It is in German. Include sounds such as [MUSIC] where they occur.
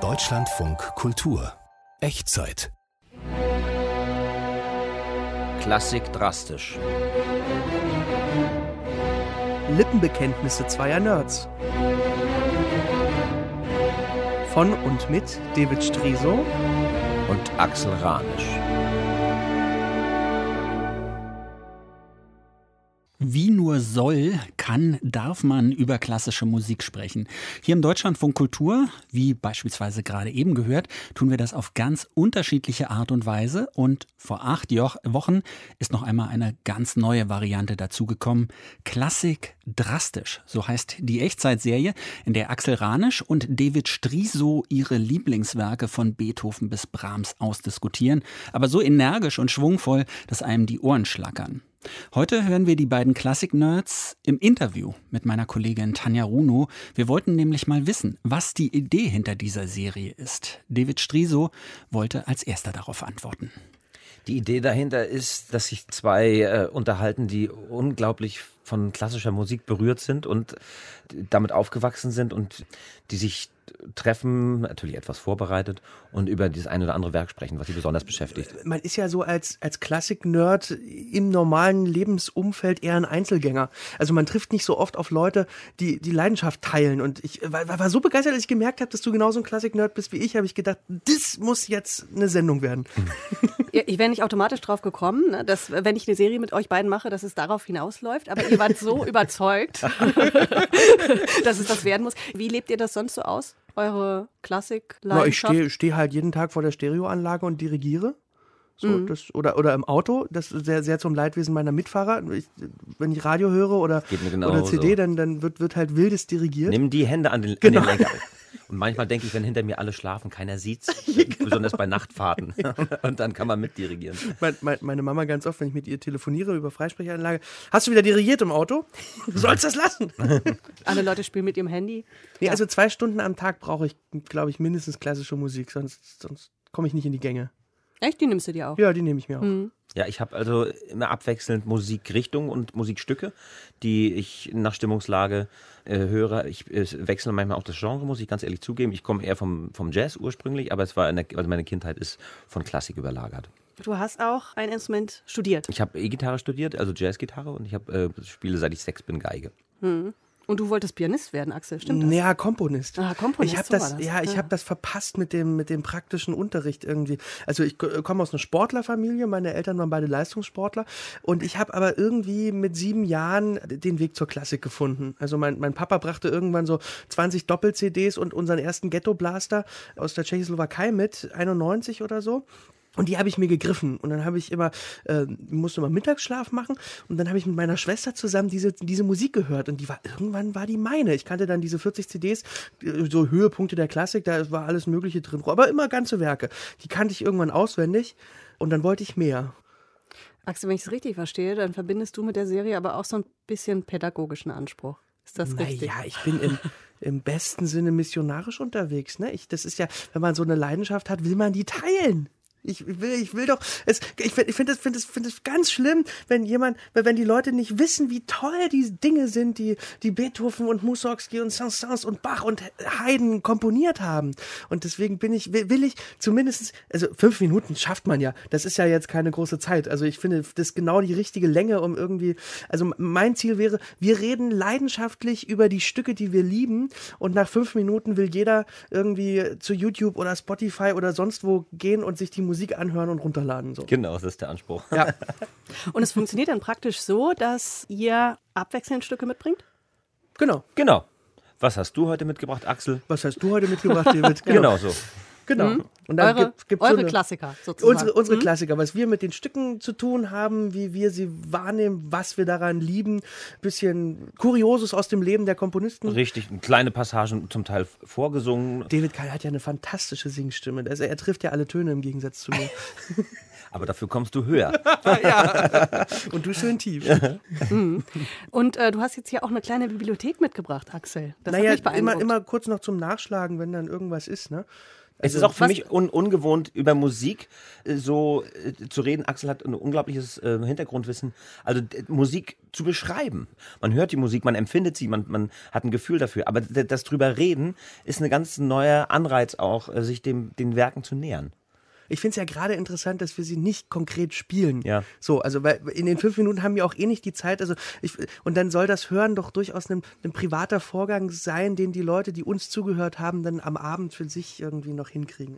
Deutschlandfunk Kultur Echtzeit Klassik drastisch. Lippenbekenntnisse zweier Nerds. Von und mit David Striso und Axel Ranisch. Nur soll, kann, darf man über klassische Musik sprechen. Hier im Deutschlandfunk Kultur, wie beispielsweise gerade eben gehört, tun wir das auf ganz unterschiedliche Art und Weise. Und vor acht Wochen ist noch einmal eine ganz neue Variante dazugekommen. Klassik drastisch, so heißt die Echtzeitserie, in der Axel Ranisch und David Striso ihre Lieblingswerke von Beethoven bis Brahms ausdiskutieren. Aber so energisch und schwungvoll, dass einem die Ohren schlackern. Heute hören wir die beiden Klassik-Nerds im Interview mit meiner Kollegin Tanja Runo. Wir wollten nämlich mal wissen, was die Idee hinter dieser Serie ist. David Striso wollte als erster darauf antworten. Die Idee dahinter ist, dass sich zwei äh, unterhalten, die unglaublich von klassischer Musik berührt sind und damit aufgewachsen sind und die sich treffen, natürlich etwas vorbereitet und über dieses ein oder andere Werk sprechen, was sie besonders beschäftigt. Man ist ja so als, als Klassik-Nerd im normalen Lebensumfeld eher ein Einzelgänger. Also man trifft nicht so oft auf Leute, die die Leidenschaft teilen. Und ich war, war so begeistert, als ich gemerkt habe, dass du genauso ein Klassik-Nerd bist wie ich, habe ich gedacht, das muss jetzt eine Sendung werden. [LAUGHS] Ja, ich wäre nicht automatisch drauf gekommen, ne, dass wenn ich eine Serie mit euch beiden mache, dass es darauf hinausläuft. Aber ihr wart so [LAUGHS] überzeugt, [LAUGHS] dass es das werden muss. Wie lebt ihr das sonst so aus? eure Klassik-Leidenschaft? Ich stehe steh halt jeden Tag vor der Stereoanlage und dirigiere. So, mhm. das, oder, oder im Auto, das ist sehr, sehr zum Leidwesen meiner Mitfahrer. Ich, wenn ich Radio höre oder, genau oder CD, so. dann, dann wird, wird halt wildes dirigiert. Nimm die Hände an den, genau. an den Lenker. [LAUGHS] Und manchmal denke ich, wenn hinter mir alle schlafen, keiner sieht's, [LAUGHS] genau. besonders bei Nachtfahrten. [LAUGHS] Und dann kann man mitdirigieren. Meine, meine Mama ganz oft, wenn ich mit ihr telefoniere über Freisprechanlage, hast du wieder dirigiert im Auto? Du sollst das lassen. [LAUGHS] Alle Leute spielen mit ihrem Handy. Nee, ja. also zwei Stunden am Tag brauche ich, glaube ich, mindestens klassische Musik, sonst, sonst komme ich nicht in die Gänge. Echt? Die nimmst du dir auch? Ja, die nehme ich mir auch. Mhm. Ja, ich habe also immer abwechselnd Musikrichtungen und Musikstücke, die ich nach Stimmungslage äh, höre. Ich äh, wechsle manchmal auch das Genre, muss ich ganz ehrlich zugeben. Ich komme eher vom, vom Jazz ursprünglich, aber es war der, also meine Kindheit ist von Klassik überlagert. Du hast auch ein Instrument studiert. Ich habe E-Gitarre studiert, also Jazzgitarre und ich hab, äh, spiele seit ich sechs bin Geige. Mhm. Und du wolltest Pianist werden, Axel, stimmt das? Ja, Komponist. Ah, Komponist. Ich habe das, das, ja, ich ja. habe das verpasst mit dem mit dem praktischen Unterricht irgendwie. Also ich komme aus einer Sportlerfamilie, meine Eltern waren beide Leistungssportler und ich habe aber irgendwie mit sieben Jahren den Weg zur Klassik gefunden. Also mein, mein Papa brachte irgendwann so 20 Doppel-CDs und unseren ersten Ghetto-Blaster aus der Tschechoslowakei mit, 91 oder so. Und die habe ich mir gegriffen. Und dann habe ich immer, äh, musste immer Mittagsschlaf machen. Und dann habe ich mit meiner Schwester zusammen diese, diese Musik gehört. Und die war, irgendwann war die meine. Ich kannte dann diese 40 CDs, äh, so Höhepunkte der Klassik, da war alles Mögliche drin. Aber immer ganze Werke. Die kannte ich irgendwann auswendig. Und dann wollte ich mehr. Axel, wenn ich es richtig verstehe, dann verbindest du mit der Serie aber auch so ein bisschen pädagogischen Anspruch. Ist das naja, richtig? Ja, ich bin im, [LAUGHS] im besten Sinne missionarisch unterwegs. Ne? Ich, das ist ja, wenn man so eine Leidenschaft hat, will man die teilen. Ich will, ich will doch, es, ich, finde es find es, find es ganz schlimm, wenn jemand, wenn die Leute nicht wissen, wie toll die Dinge sind, die, die Beethoven und Mussorgsky und Saint-Saëns und Bach und Haydn komponiert haben. Und deswegen bin ich, will, ich zumindest, also fünf Minuten schafft man ja. Das ist ja jetzt keine große Zeit. Also ich finde, das ist genau die richtige Länge, um irgendwie, also mein Ziel wäre, wir reden leidenschaftlich über die Stücke, die wir lieben. Und nach fünf Minuten will jeder irgendwie zu YouTube oder Spotify oder sonst wo gehen und sich die Musik anhören und runterladen. So. Genau, das ist der Anspruch. Ja. [LAUGHS] und es funktioniert dann praktisch so, dass ihr abwechselnd Stücke mitbringt? Genau. Genau. Was hast du heute mitgebracht, Axel? Was hast du heute mitgebracht, [LAUGHS] David? Genau, genau so. Genau. Mhm. Und dann eure, gibt, gibt's eure so eine, Klassiker sozusagen. Unsere, unsere mhm. Klassiker, was wir mit den Stücken zu tun haben, wie wir sie wahrnehmen, was wir daran lieben. Bisschen Kurioses aus dem Leben der Komponisten. Richtig, kleine Passagen zum Teil vorgesungen. David Keil hat ja eine fantastische Singstimme. Also er trifft ja alle Töne im Gegensatz zu mir. [LAUGHS] Aber dafür kommst du höher. [LAUGHS] ja. Und du schön tief. Mhm. [LAUGHS] Und äh, du hast jetzt hier auch eine kleine Bibliothek mitgebracht, Axel. Das naja, immer, immer kurz noch zum Nachschlagen, wenn dann irgendwas ist. Ne? Es ist Also, auch für mich un ungewohnt, über Musik äh, so äh, zu reden. Axel hat ein unglaubliches äh, Hintergrundwissen. Also Musik zu beschreiben. Man hört die Musik, man empfindet sie, man, man hat ein Gefühl dafür. Aber das drüber reden ist ein ganz neuer Anreiz auch, äh, sich dem, den Werken zu nähern. Ich finde es ja gerade interessant, dass wir sie nicht konkret spielen. Ja. So, also weil in den fünf Minuten haben wir auch eh nicht die Zeit. Also ich, und dann soll das Hören doch durchaus ein, ein privater Vorgang sein, den die Leute, die uns zugehört haben, dann am Abend für sich irgendwie noch hinkriegen.